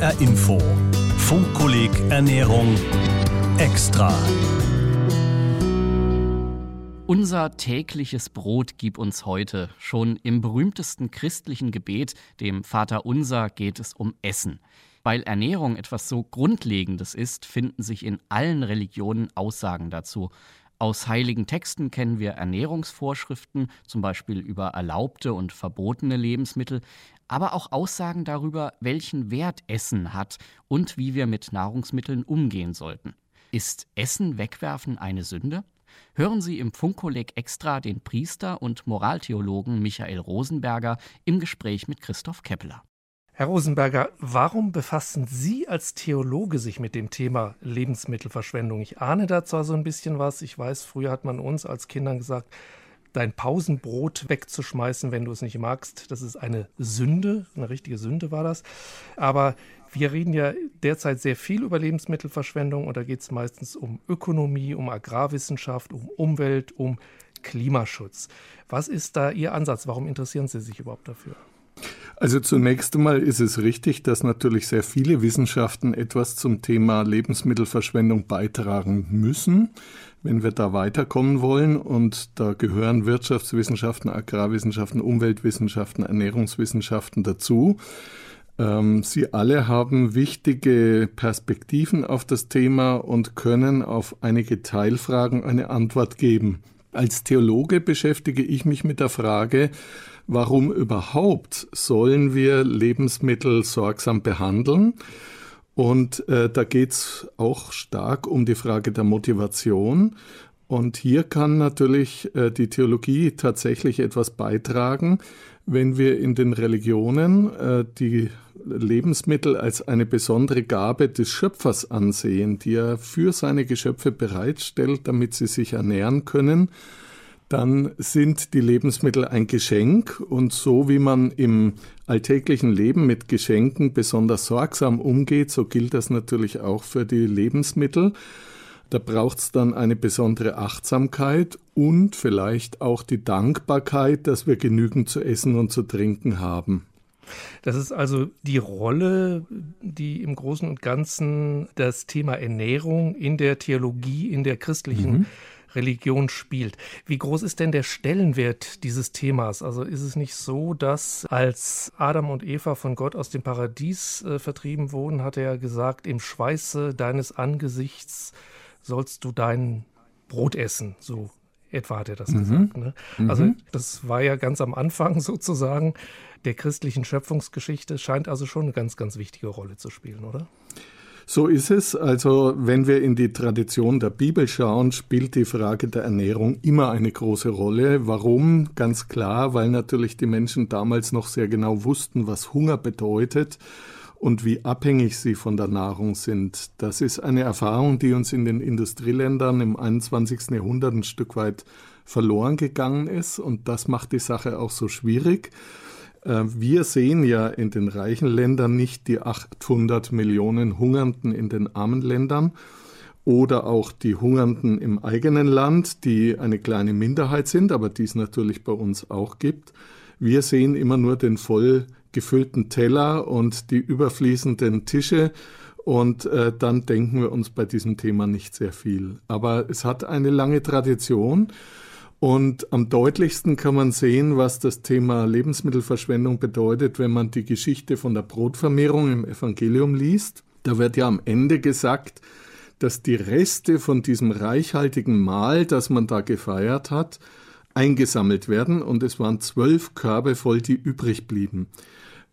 HR Info. Funkkolleg Ernährung extra. Unser tägliches Brot gib uns heute. Schon im berühmtesten christlichen Gebet, dem Vater Unser, geht es um Essen. Weil Ernährung etwas so Grundlegendes ist, finden sich in allen Religionen Aussagen dazu. Aus heiligen Texten kennen wir Ernährungsvorschriften, zum Beispiel über erlaubte und verbotene Lebensmittel, aber auch Aussagen darüber, welchen Wert Essen hat und wie wir mit Nahrungsmitteln umgehen sollten. Ist Essen wegwerfen eine Sünde? Hören Sie im Funkkolleg Extra den Priester und Moraltheologen Michael Rosenberger im Gespräch mit Christoph Keppeler. Herr Rosenberger, warum befassen Sie als Theologe sich mit dem Thema Lebensmittelverschwendung? Ich ahne da zwar so ein bisschen was. Ich weiß, früher hat man uns als Kindern gesagt, dein Pausenbrot wegzuschmeißen, wenn du es nicht magst, das ist eine Sünde. Eine richtige Sünde war das. Aber wir reden ja derzeit sehr viel über Lebensmittelverschwendung und da geht es meistens um Ökonomie, um Agrarwissenschaft, um Umwelt, um Klimaschutz. Was ist da Ihr Ansatz? Warum interessieren Sie sich überhaupt dafür? Also zunächst einmal ist es richtig, dass natürlich sehr viele Wissenschaften etwas zum Thema Lebensmittelverschwendung beitragen müssen, wenn wir da weiterkommen wollen. Und da gehören Wirtschaftswissenschaften, Agrarwissenschaften, Umweltwissenschaften, Ernährungswissenschaften dazu. Ähm, sie alle haben wichtige Perspektiven auf das Thema und können auf einige Teilfragen eine Antwort geben. Als Theologe beschäftige ich mich mit der Frage, warum überhaupt sollen wir Lebensmittel sorgsam behandeln? Und äh, da geht's auch stark um die Frage der Motivation. Und hier kann natürlich äh, die Theologie tatsächlich etwas beitragen, wenn wir in den Religionen äh, die Lebensmittel als eine besondere Gabe des Schöpfers ansehen, die er für seine Geschöpfe bereitstellt, damit sie sich ernähren können dann sind die Lebensmittel ein Geschenk und so wie man im alltäglichen Leben mit Geschenken besonders sorgsam umgeht, so gilt das natürlich auch für die Lebensmittel. Da braucht es dann eine besondere Achtsamkeit und vielleicht auch die Dankbarkeit, dass wir genügend zu essen und zu trinken haben. Das ist also die Rolle, die im Großen und Ganzen das Thema Ernährung in der Theologie, in der christlichen mhm. Religion spielt. Wie groß ist denn der Stellenwert dieses Themas? Also ist es nicht so, dass als Adam und Eva von Gott aus dem Paradies äh, vertrieben wurden, hat er gesagt, im Schweiße deines Angesichts sollst du dein Brot essen, so etwa hat er das mhm. gesagt. Ne? Also mhm. das war ja ganz am Anfang sozusagen der christlichen Schöpfungsgeschichte, scheint also schon eine ganz, ganz wichtige Rolle zu spielen, oder? So ist es. Also wenn wir in die Tradition der Bibel schauen, spielt die Frage der Ernährung immer eine große Rolle. Warum? Ganz klar, weil natürlich die Menschen damals noch sehr genau wussten, was Hunger bedeutet und wie abhängig sie von der Nahrung sind. Das ist eine Erfahrung, die uns in den Industrieländern im 21. Jahrhundert ein Stück weit verloren gegangen ist und das macht die Sache auch so schwierig. Äh, wir sehen ja in den reichen Ländern nicht die 800 Millionen Hungernden in den armen Ländern oder auch die Hungernden im eigenen Land, die eine kleine Minderheit sind, aber die es natürlich bei uns auch gibt. Wir sehen immer nur den voll gefüllten Teller und die überfließenden Tische und äh, dann denken wir uns bei diesem Thema nicht sehr viel. Aber es hat eine lange Tradition und am deutlichsten kann man sehen, was das Thema Lebensmittelverschwendung bedeutet, wenn man die Geschichte von der Brotvermehrung im Evangelium liest. Da wird ja am Ende gesagt, dass die Reste von diesem reichhaltigen Mahl, das man da gefeiert hat, eingesammelt werden und es waren zwölf Körbe voll, die übrig blieben.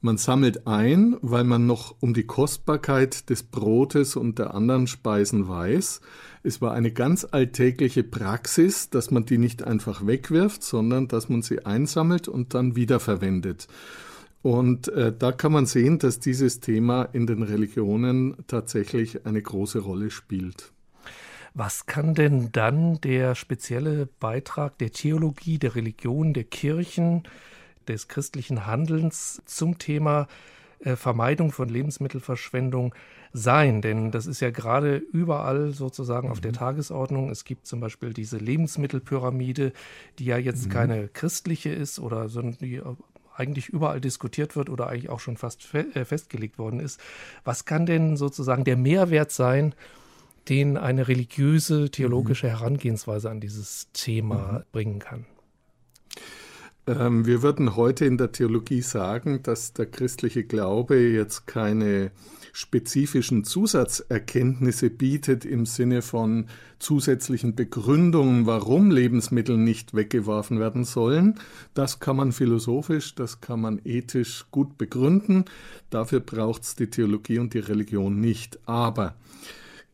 Man sammelt ein, weil man noch um die Kostbarkeit des Brotes und der anderen Speisen weiß. Es war eine ganz alltägliche Praxis, dass man die nicht einfach wegwirft, sondern dass man sie einsammelt und dann wiederverwendet. Und äh, da kann man sehen, dass dieses Thema in den Religionen tatsächlich eine große Rolle spielt. Was kann denn dann der spezielle Beitrag der Theologie, der Religion, der Kirchen, des christlichen Handelns zum Thema äh, Vermeidung von Lebensmittelverschwendung sein. Denn das ist ja gerade überall sozusagen auf der mhm. Tagesordnung. Es gibt zum Beispiel diese Lebensmittelpyramide, die ja jetzt mhm. keine christliche ist oder sondern die eigentlich überall diskutiert wird oder eigentlich auch schon fast fe äh, festgelegt worden ist. Was kann denn sozusagen der Mehrwert sein, den eine religiöse, theologische mhm. Herangehensweise an dieses Thema mhm. bringen kann? Ähm, wir würden heute in der Theologie sagen, dass der christliche Glaube jetzt keine spezifischen Zusatzerkenntnisse bietet im Sinne von zusätzlichen Begründungen, warum Lebensmittel nicht weggeworfen werden sollen. Das kann man philosophisch, das kann man ethisch gut begründen. Dafür braucht es die Theologie und die Religion nicht. Aber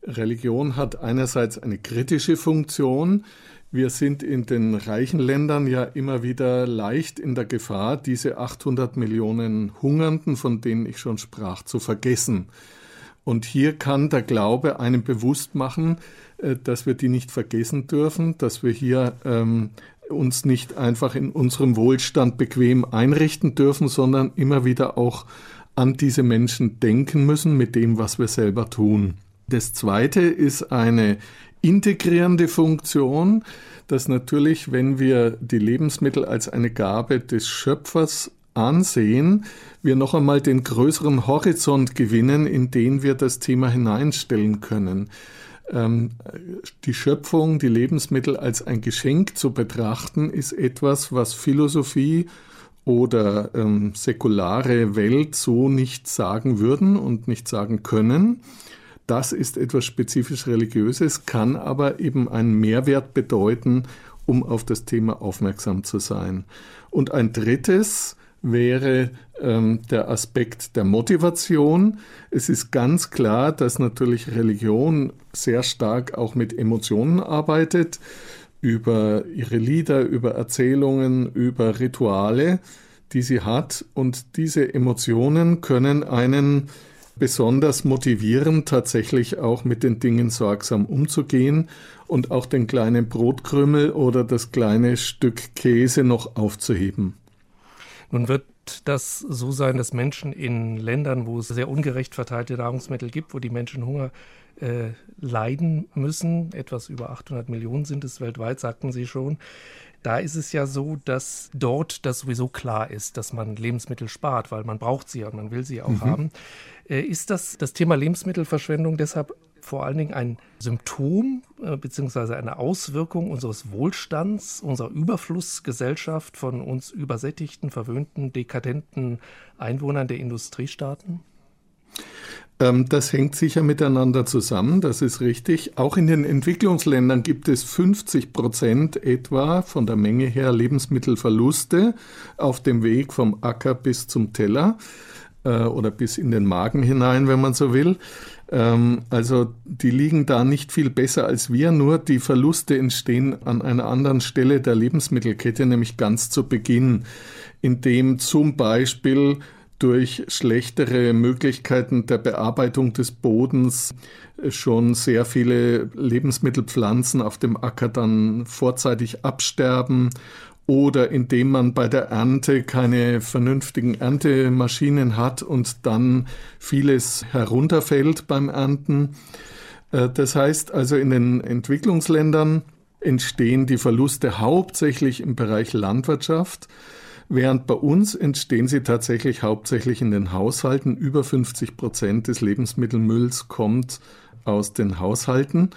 Religion hat einerseits eine kritische Funktion, wir sind in den reichen Ländern ja immer wieder leicht in der Gefahr, diese 800 Millionen Hungernden, von denen ich schon sprach, zu vergessen. Und hier kann der Glaube einem bewusst machen, äh, dass wir die nicht vergessen dürfen, dass wir hier ähm, uns nicht einfach in unserem Wohlstand bequem einrichten dürfen, sondern immer wieder auch an diese Menschen denken müssen mit dem, was wir selber tun. Das Zweite ist eine integrierende Funktion, dass natürlich, wenn wir die Lebensmittel als eine Gabe des Schöpfers ansehen, wir noch einmal den größeren Horizont gewinnen, in den wir das Thema hineinstellen können. Ähm, die Schöpfung, die Lebensmittel als ein Geschenk zu betrachten, ist etwas, was Philosophie oder ähm, säkulare Welt so nicht sagen würden und nicht sagen können. Das ist etwas spezifisch Religiöses, kann aber eben einen Mehrwert bedeuten, um auf das Thema aufmerksam zu sein. Und ein drittes wäre ähm, der Aspekt der Motivation. Es ist ganz klar, dass natürlich Religion sehr stark auch mit Emotionen arbeitet, über ihre Lieder, über Erzählungen, über Rituale, die sie hat. Und diese Emotionen können einen besonders motivieren, tatsächlich auch mit den Dingen sorgsam umzugehen und auch den kleinen Brotkrümel oder das kleine Stück Käse noch aufzuheben. Nun wird das so sein, dass Menschen in Ländern, wo es sehr ungerecht verteilte Nahrungsmittel gibt, wo die Menschen Hunger äh, leiden müssen, etwas über 800 Millionen sind es weltweit, sagten Sie schon, da ist es ja so, dass dort das sowieso klar ist, dass man Lebensmittel spart, weil man braucht sie ja und man will sie auch mhm. haben. Äh, ist das, das Thema Lebensmittelverschwendung deshalb vor allen Dingen ein Symptom äh, bzw. eine Auswirkung unseres Wohlstands, unserer Überflussgesellschaft von uns übersättigten, verwöhnten, dekadenten Einwohnern der Industriestaaten? Ähm, das hängt sicher miteinander zusammen, das ist richtig. Auch in den Entwicklungsländern gibt es 50 Prozent etwa von der Menge her Lebensmittelverluste auf dem Weg vom Acker bis zum Teller äh, oder bis in den Magen hinein, wenn man so will. Ähm, also die liegen da nicht viel besser als wir, nur die Verluste entstehen an einer anderen Stelle der Lebensmittelkette, nämlich ganz zu Beginn, indem zum Beispiel durch schlechtere Möglichkeiten der Bearbeitung des Bodens schon sehr viele Lebensmittelpflanzen auf dem Acker dann vorzeitig absterben oder indem man bei der Ernte keine vernünftigen Erntemaschinen hat und dann vieles herunterfällt beim Ernten. Äh, das heißt also, in den Entwicklungsländern entstehen die Verluste hauptsächlich im Bereich Landwirtschaft, während bei uns entstehen sie tatsächlich hauptsächlich in den Haushalten. Über 50 Prozent des Lebensmittelmülls kommt aus den Haushalten.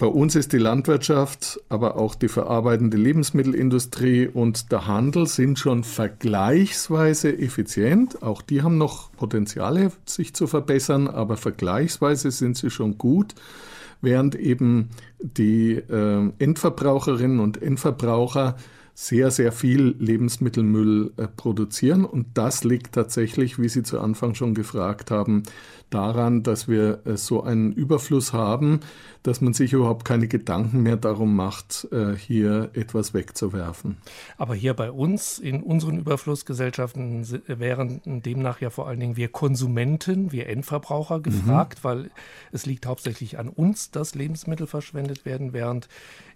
Bei uns ist die Landwirtschaft, aber auch die verarbeitende Lebensmittelindustrie und der Handel sind schon vergleichsweise effizient. Auch die haben noch Potenziale, sich zu verbessern, aber vergleichsweise sind sie schon gut, während eben die äh, Endverbraucherinnen und Endverbraucher sehr, sehr viel Lebensmittelmüll äh, produzieren. Und das liegt tatsächlich, wie Sie zu Anfang schon gefragt haben, daran, dass wir äh, so einen Überfluss haben, dass man sich überhaupt keine Gedanken mehr darum macht, äh, hier etwas wegzuwerfen. Aber hier bei uns, in unseren Überflussgesellschaften, wären demnach ja vor allen Dingen wir Konsumenten, wir Endverbraucher mhm. gefragt, mhm. weil es liegt hauptsächlich an uns, dass Lebensmittel verschwendet werden, während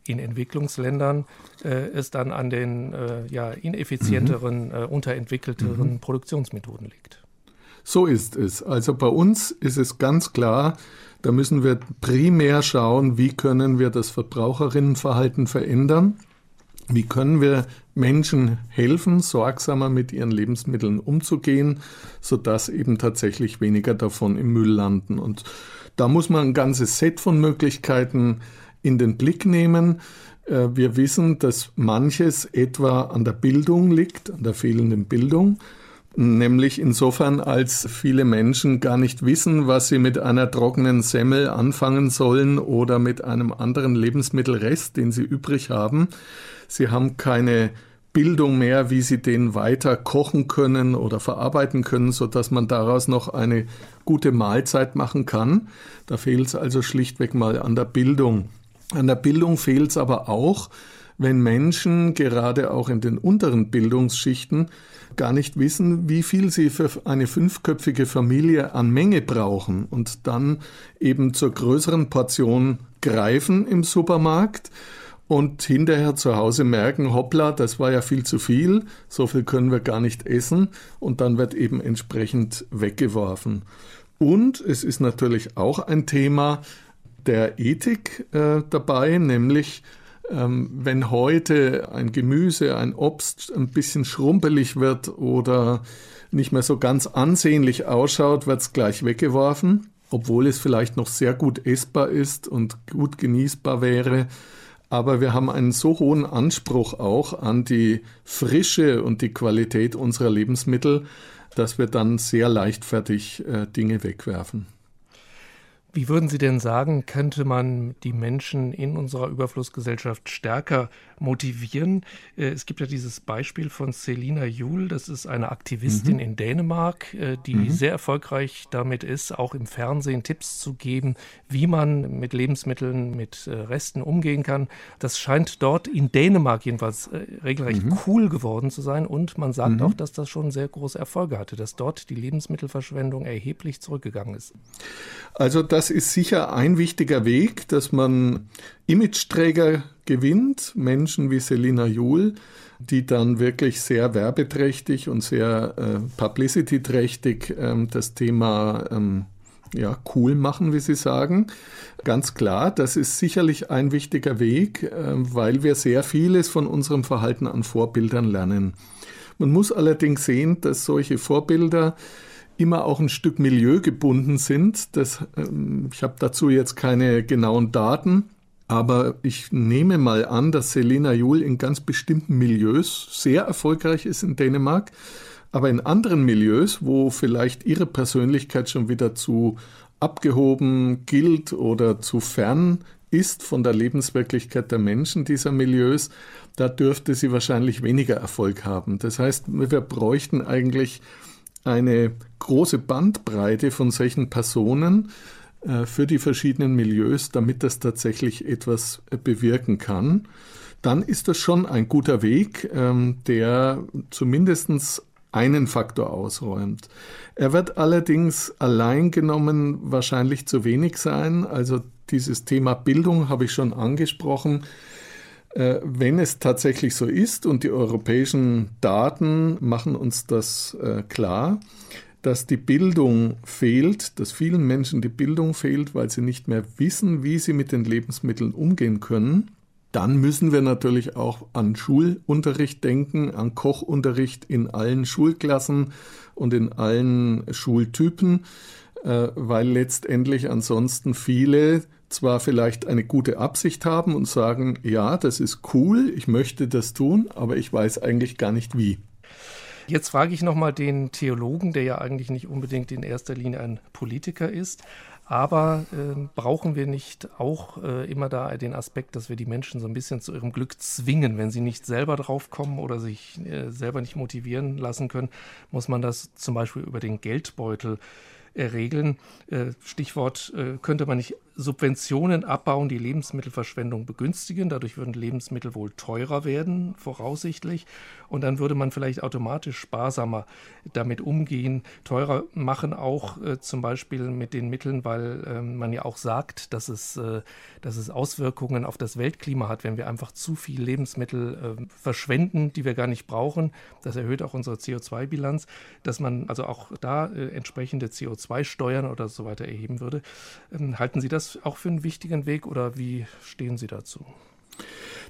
in Entwicklungsländern äh, es dann an den äh, ja, ineffizienteren, mhm. äh, unterentwickelteren mhm. Produktionsmethoden liegt. So ist es. Also bei uns ist es ganz klar, da müssen wir primär schauen, wie können wir das Verbraucherinnenverhalten verändern. Wie können wir Menschen helfen, sorgsamer mit ihren Lebensmitteln umzugehen, sodass eben tatsächlich weniger davon im Müll landen. Und da muss man ein ganzes Set von Möglichkeiten in den Blick nehmen. Äh, wir wissen, dass manches etwa an der Bildung liegt, an der fehlenden Bildung. Nämlich insofern, als viele Menschen gar nicht wissen, was sie mit einer trockenen Semmel anfangen sollen oder mit einem anderen Lebensmittelrest, den sie übrig haben. Sie haben keine Bildung mehr, wie sie den weiter kochen können oder verarbeiten können, so dass man daraus noch eine gute Mahlzeit machen kann. Da fehlt es also schlichtweg mal an der Bildung. An der Bildung fehlt es aber auch, wenn Menschen gerade auch in den unteren Bildungsschichten gar nicht wissen, wie viel sie für eine fünfköpfige Familie an Menge brauchen und dann eben zur größeren Portion greifen im Supermarkt und hinterher zu Hause merken, hoppla, das war ja viel zu viel, so viel können wir gar nicht essen und dann wird eben entsprechend weggeworfen. Und es ist natürlich auch ein Thema der Ethik äh, dabei, nämlich ähm, wenn heute ein Gemüse, ein Obst ein bisschen schrumpelig wird oder nicht mehr so ganz ansehnlich ausschaut, wird es gleich weggeworfen, obwohl es vielleicht noch sehr gut essbar ist und gut genießbar wäre. Aber wir haben einen so hohen Anspruch auch an die Frische und die Qualität unserer Lebensmittel, dass wir dann sehr leichtfertig äh, Dinge wegwerfen. Wie würden Sie denn sagen, könnte man die Menschen in unserer Überflussgesellschaft stärker motivieren? Äh, es gibt ja dieses Beispiel von Selina Juhl, das ist eine Aktivistin mhm. in Dänemark, äh, die mhm. sehr erfolgreich damit ist, auch im Fernsehen Tipps zu geben, wie man mit Lebensmitteln, mit äh, Resten umgehen kann. Das scheint dort in Dänemark jedenfalls regelrecht mhm. cool geworden zu sein und man sagt mhm. auch, dass das schon sehr große Erfolge hatte, dass dort die Lebensmittelverschwendung erheblich zurückgegangen ist. Also das ist sicher ein wichtiger Weg, dass man Imageträger gewinnt, Menschen wie Selina Juhl, die dann wirklich sehr werbeträchtig und sehr äh, publicity-trächtig ähm, das Thema ähm, ja, cool machen, wie Sie sagen. Ganz klar, das ist sicherlich ein wichtiger Weg, äh, weil wir sehr vieles von unserem Verhalten an Vorbildern lernen. Man muss allerdings sehen, dass solche Vorbilder immer auch ein Stück Milieu gebunden sind. Das, ähm, ich habe dazu jetzt keine genauen Daten, aber ich nehme mal an, dass Selena Juhl in ganz bestimmten Milieus sehr erfolgreich ist in Dänemark, aber in anderen Milieus, wo vielleicht ihre Persönlichkeit schon wieder zu abgehoben gilt oder zu fern ist von der Lebenswirklichkeit der Menschen dieser Milieus, da dürfte sie wahrscheinlich weniger Erfolg haben. Das heißt, wir bräuchten eigentlich eine große Bandbreite von solchen Personen äh, für die verschiedenen Milieus, damit das tatsächlich etwas äh, bewirken kann. Dann ist das schon ein guter Weg, ähm, der zumindest einen Faktor ausräumt. Er wird allerdings allein genommen wahrscheinlich zu wenig sein. Also dieses Thema Bildung habe ich schon angesprochen. Äh, wenn es tatsächlich so ist und die europäischen Daten machen uns das äh, klar, dass die Bildung fehlt, dass vielen Menschen die Bildung fehlt, weil sie nicht mehr wissen, wie sie mit den Lebensmitteln umgehen können, dann müssen wir natürlich auch an Schulunterricht denken, an Kochunterricht in allen Schulklassen und in allen Schultypen, äh, weil letztendlich ansonsten viele zwar vielleicht eine gute Absicht haben und sagen, ja, das ist cool, ich möchte das tun, aber ich weiß eigentlich gar nicht wie. Jetzt frage ich nochmal den Theologen, der ja eigentlich nicht unbedingt in erster Linie ein Politiker ist. Aber äh, brauchen wir nicht auch äh, immer da den Aspekt, dass wir die Menschen so ein bisschen zu ihrem Glück zwingen, wenn sie nicht selber drauf kommen oder sich äh, selber nicht motivieren lassen können, muss man das zum Beispiel über den Geldbeutel äh, regeln. Äh, Stichwort, äh, könnte man nicht Subventionen abbauen, die Lebensmittelverschwendung begünstigen. Dadurch würden Lebensmittel wohl teurer werden, voraussichtlich. Und dann würde man vielleicht automatisch sparsamer damit umgehen. Teurer machen auch äh, zum Beispiel mit den Mitteln, weil äh, man ja auch sagt, dass es, äh, dass es Auswirkungen auf das Weltklima hat, wenn wir einfach zu viel Lebensmittel äh, verschwenden, die wir gar nicht brauchen. Das erhöht auch unsere CO2-Bilanz, dass man also auch da äh, entsprechende CO2-Steuern oder so weiter erheben würde. Ähm, halten Sie das auch für einen wichtigen Weg oder wie stehen Sie dazu?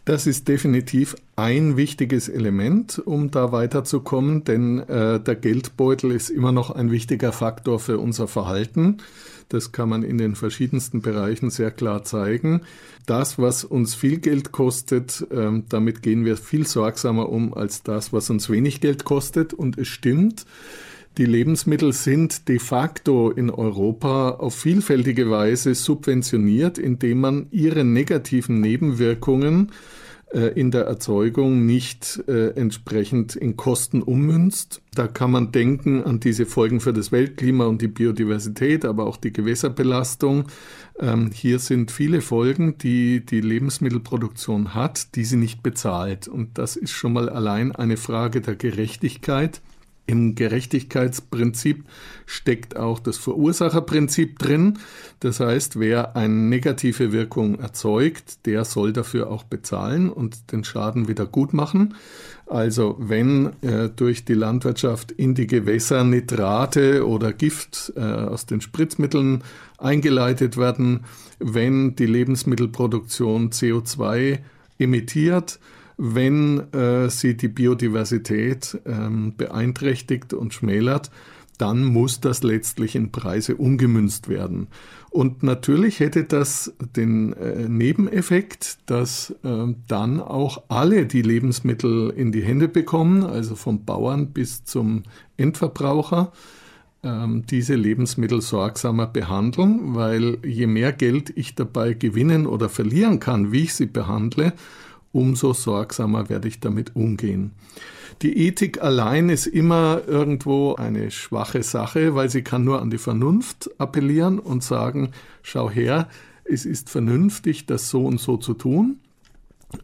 Das ist definitiv ein wichtiges Element, um da weiterzukommen, denn äh, der Geldbeutel ist immer noch ein wichtiger Faktor für unser Verhalten. Das kann man in den verschiedensten Bereichen sehr klar zeigen. Das, was uns viel Geld kostet, äh, damit gehen wir viel sorgsamer um als das, was uns wenig Geld kostet. Und es stimmt, die Lebensmittel sind de facto in Europa auf vielfältige Weise subventioniert, indem man ihre negativen Nebenwirkungen äh, in der Erzeugung nicht äh, entsprechend in Kosten ummünzt. Da kann man denken an diese Folgen für das Weltklima und die Biodiversität, aber auch die Gewässerbelastung. Ähm, hier sind viele Folgen, die die Lebensmittelproduktion hat, die sie nicht bezahlt. Und das ist schon mal allein eine Frage der Gerechtigkeit. Im Gerechtigkeitsprinzip steckt auch das Verursacherprinzip drin. Das heißt, wer eine negative Wirkung erzeugt, der soll dafür auch bezahlen und den Schaden wieder gut machen. Also wenn äh, durch die Landwirtschaft in die Gewässer Nitrate oder Gift äh, aus den Spritzmitteln eingeleitet werden, wenn die Lebensmittelproduktion CO2 emittiert, wenn äh, sie die Biodiversität ähm, beeinträchtigt und schmälert, dann muss das letztlich in Preise umgemünzt werden. Und natürlich hätte das den äh, Nebeneffekt, dass äh, dann auch alle die Lebensmittel in die Hände bekommen, also vom Bauern bis zum Endverbraucher, äh, diese Lebensmittel sorgsamer behandeln, weil je mehr Geld ich dabei gewinnen oder verlieren kann, wie ich sie behandle, umso sorgsamer werde ich damit umgehen. Die Ethik allein ist immer irgendwo eine schwache Sache, weil sie kann nur an die Vernunft appellieren und sagen, schau her, es ist vernünftig, das so und so zu tun.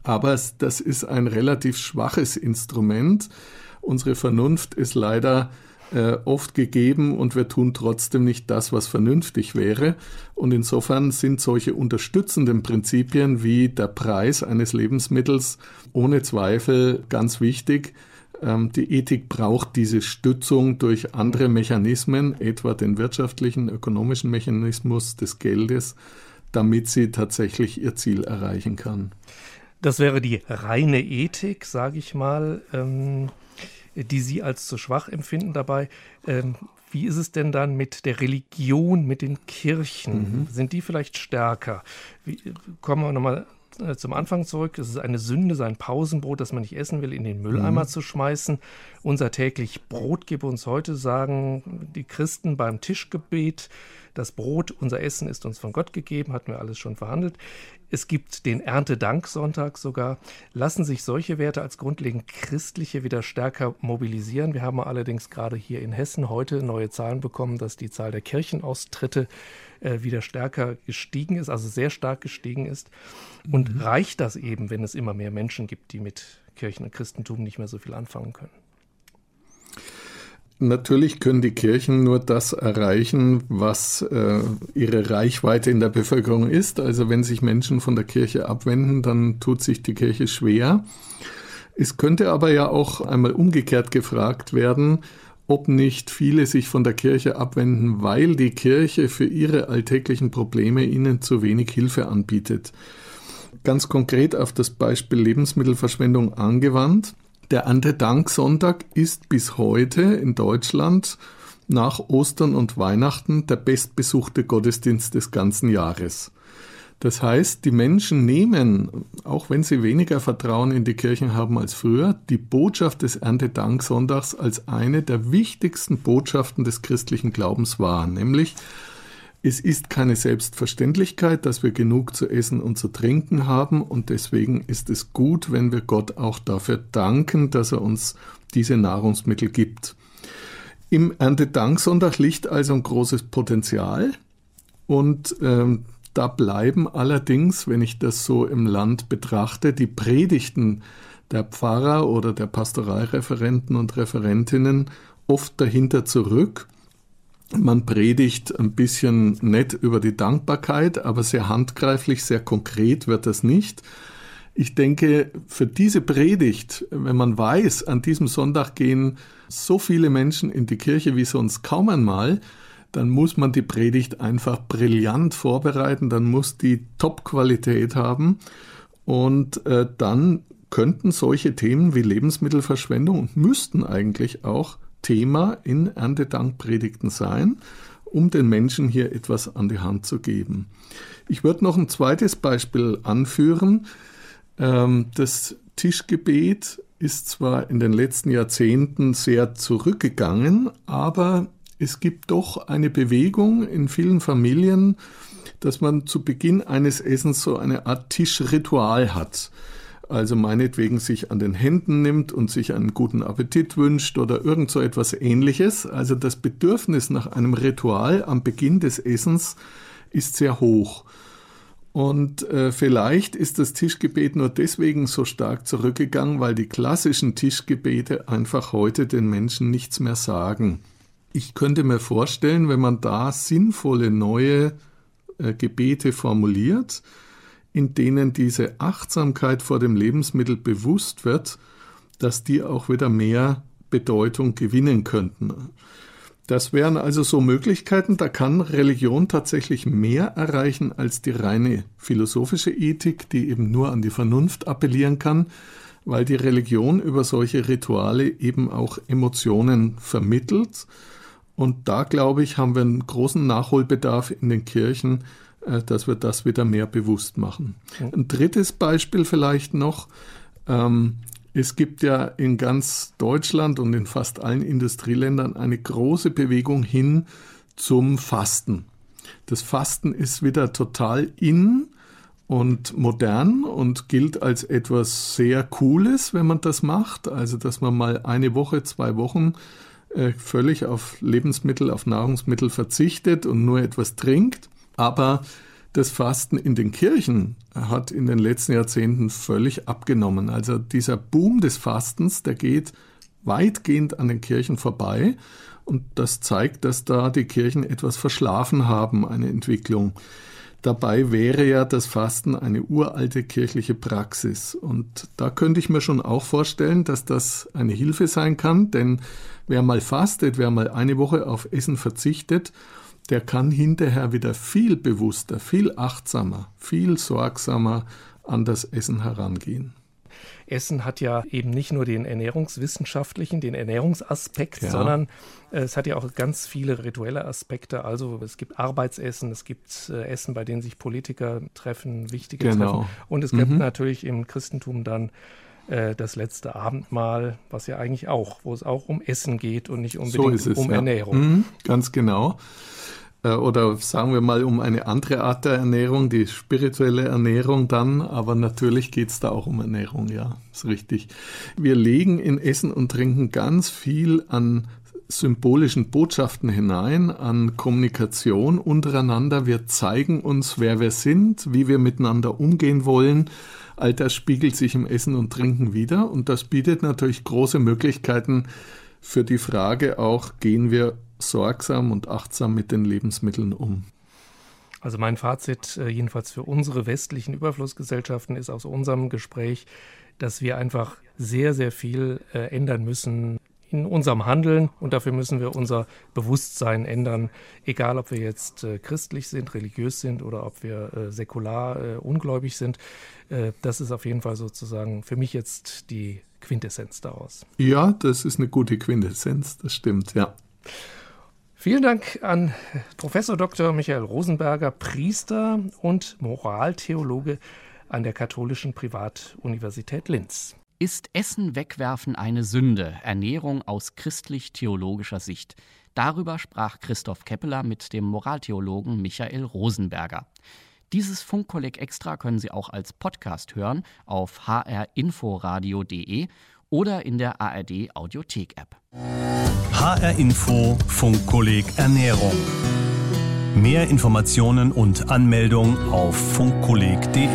Aber das ist ein relativ schwaches Instrument. Unsere Vernunft ist leider äh, oft gegeben und wir tun trotzdem nicht das, was vernünftig wäre. Und insofern sind solche unterstützenden Prinzipien wie der Preis eines Lebensmittels ohne Zweifel ganz wichtig. Ähm, die Ethik braucht diese Stützung durch andere Mechanismen, etwa den wirtschaftlichen, ökonomischen Mechanismus des Geldes, damit sie tatsächlich ihr Ziel erreichen kann. Das wäre die reine Ethik, sage ich mal. Ähm die Sie als zu schwach empfinden dabei. Ähm, wie ist es denn dann mit der Religion, mit den Kirchen? Mhm. Sind die vielleicht stärker? Wie, kommen wir nochmal äh, zum Anfang zurück. Es ist eine Sünde, sein Pausenbrot, das man nicht essen will, in den Mülleimer mhm. zu schmeißen. Unser täglich Brot gib uns heute, sagen die Christen beim Tischgebet. Das Brot, unser Essen ist uns von Gott gegeben, hatten wir alles schon verhandelt. Es gibt den Erntedanksonntag sogar. Lassen sich solche Werte als grundlegend christliche wieder stärker mobilisieren? Wir haben allerdings gerade hier in Hessen heute neue Zahlen bekommen, dass die Zahl der Kirchenaustritte äh, wieder stärker gestiegen ist, also sehr stark gestiegen ist. Und mhm. reicht das eben, wenn es immer mehr Menschen gibt, die mit Kirchen und Christentum nicht mehr so viel anfangen können? Natürlich können die Kirchen nur das erreichen, was äh, ihre Reichweite in der Bevölkerung ist. Also wenn sich Menschen von der Kirche abwenden, dann tut sich die Kirche schwer. Es könnte aber ja auch einmal umgekehrt gefragt werden, ob nicht viele sich von der Kirche abwenden, weil die Kirche für ihre alltäglichen Probleme ihnen zu wenig Hilfe anbietet. Ganz konkret auf das Beispiel Lebensmittelverschwendung angewandt. Der Erntedanksonntag ist bis heute in Deutschland nach Ostern und Weihnachten der bestbesuchte Gottesdienst des ganzen Jahres. Das heißt, die Menschen nehmen, auch wenn sie weniger Vertrauen in die Kirchen haben als früher, die Botschaft des Erntedanksonntags als eine der wichtigsten Botschaften des christlichen Glaubens wahr, nämlich es ist keine Selbstverständlichkeit, dass wir genug zu essen und zu trinken haben und deswegen ist es gut, wenn wir Gott auch dafür danken, dass er uns diese Nahrungsmittel gibt. Im Erntedanksonntag liegt also ein großes Potenzial und ähm, da bleiben allerdings, wenn ich das so im Land betrachte, die Predigten der Pfarrer oder der Pastoralreferenten und Referentinnen oft dahinter zurück man predigt ein bisschen nett über die Dankbarkeit, aber sehr handgreiflich, sehr konkret wird das nicht. Ich denke, für diese Predigt, wenn man weiß, an diesem Sonntag gehen so viele Menschen in die Kirche wie sonst kaum einmal, dann muss man die Predigt einfach brillant vorbereiten, dann muss die Top-Qualität haben Und äh, dann könnten solche Themen wie Lebensmittelverschwendung und müssten eigentlich auch Thema in Erntedankpredigten sein, um den Menschen hier etwas an die Hand zu geben. Ich würde noch ein zweites Beispiel anführen. Ähm, das Tischgebet ist zwar in den letzten Jahrzehnten sehr zurückgegangen, aber es gibt doch eine Bewegung in vielen Familien, dass man zu Beginn eines Essens so eine Art Tischritual hat also meinetwegen sich an den Händen nimmt und sich einen guten Appetit wünscht oder irgend so etwas ähnliches. Also das Bedürfnis nach einem Ritual am Beginn des Essens ist sehr hoch. Und äh, vielleicht ist das Tischgebet nur deswegen so stark zurückgegangen, weil die klassischen Tischgebete einfach heute den Menschen nichts mehr sagen. Ich könnte mir vorstellen, wenn man da sinnvolle neue äh, Gebete formuliert, in denen diese Achtsamkeit vor dem Lebensmittel bewusst wird, dass die auch wieder mehr Bedeutung gewinnen könnten. Das wären also so Möglichkeiten, da kann Religion tatsächlich mehr erreichen als die reine philosophische Ethik, die eben nur an die Vernunft appellieren kann, weil die Religion über solche Rituale eben auch Emotionen vermittelt. Und da, glaube ich, haben wir einen großen Nachholbedarf in den Kirchen, dass wir das wieder mehr bewusst machen. Ein drittes Beispiel vielleicht noch. Ähm, es gibt ja in ganz Deutschland und in fast allen Industrieländern eine große Bewegung hin zum Fasten. Das Fasten ist wieder total in und modern und gilt als etwas sehr Cooles, wenn man das macht. Also, dass man mal eine Woche, zwei Wochen äh, völlig auf Lebensmittel, auf Nahrungsmittel verzichtet und nur etwas trinkt. Aber das Fasten in den Kirchen hat in den letzten Jahrzehnten völlig abgenommen. Also dieser Boom des Fastens, der geht weitgehend an den Kirchen vorbei. Und das zeigt, dass da die Kirchen etwas verschlafen haben, eine Entwicklung. Dabei wäre ja das Fasten eine uralte kirchliche Praxis. Und da könnte ich mir schon auch vorstellen, dass das eine Hilfe sein kann, denn wer mal fastet, wer mal eine Woche auf Essen verzichtet, der kann hinterher wieder viel bewusster, viel achtsamer, viel sorgsamer an das Essen herangehen. Essen hat ja eben nicht nur den ernährungswissenschaftlichen, den Ernährungsaspekt, ja. sondern äh, es hat ja auch ganz viele rituelle Aspekte. Also es gibt Arbeitsessen, es gibt äh, Essen, bei denen sich Politiker treffen, wichtige genau. Treffen. Und es gibt mhm. natürlich im Christentum dann äh, das letzte Abendmahl, was ja eigentlich auch, wo es auch um Essen geht und nicht unbedingt so es, um ja. Ernährung. Mhm, ganz genau. Äh, oder sagen wir mal um eine andere Art der Ernährung, die spirituelle Ernährung dann, aber natürlich geht es da auch um Ernährung, ja, ist richtig. Wir legen in Essen und Trinken ganz viel an symbolischen Botschaften hinein, an Kommunikation untereinander. Wir zeigen uns, wer wir sind, wie wir miteinander umgehen wollen. All das spiegelt sich im Essen und Trinken wieder und das bietet natürlich große Möglichkeiten für die Frage auch, gehen wir sorgsam und achtsam mit den Lebensmitteln um. Also mein Fazit, äh, jedenfalls für unsere westlichen Überflussgesellschaften, ist aus unserem Gespräch, dass wir einfach sehr, sehr viel äh, ändern müssen in unserem Handeln und dafür müssen wir unser Bewusstsein ändern, egal ob wir jetzt äh, christlich sind, religiös sind oder ob wir säkular ungläubig sind. das ist auf jeden Fall sozusagen für mich jetzt die Quintessenz daraus. Ja, das ist eine gute Quintessenz, das stimmt, ja. Vielen Dank an Professor Dr. Michael Rosenberger, Priester und Moraltheologe an der Katholischen Privatuniversität Linz. Ist Essen wegwerfen eine Sünde? Ernährung aus christlich-theologischer Sicht. Darüber sprach Christoph Keppeler mit dem Moraltheologen Michael Rosenberger. Dieses Funkkolleg Extra können Sie auch als Podcast hören auf hrinforadio.de oder in der ARD Audiothek App. HR Info Funkkolleg Ernährung. Mehr Informationen und Anmeldung auf funkkolleg.de.